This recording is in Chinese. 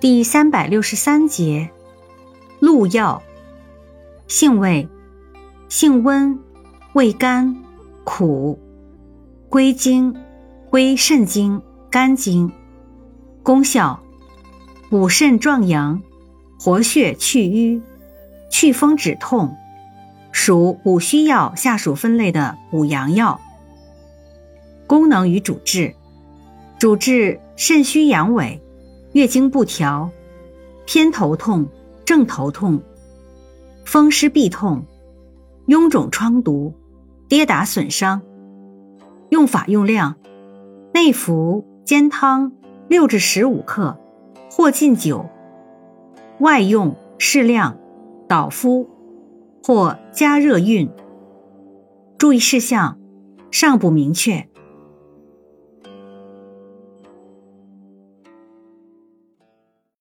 第三百六十三节，鹿药，性味，性温，味甘，苦，归经，归肾经、肝经。功效，补肾壮阳，活血祛瘀，祛风止痛，属补虚药下属分类的补阳药。功能与主治，主治肾虚阳痿。月经不调、偏头痛、正头痛、风湿痹痛、臃肿疮毒、跌打损伤。用法用量：内服煎汤六至十五克，或浸酒；外用适量捣敷，或加热运。注意事项尚不明确。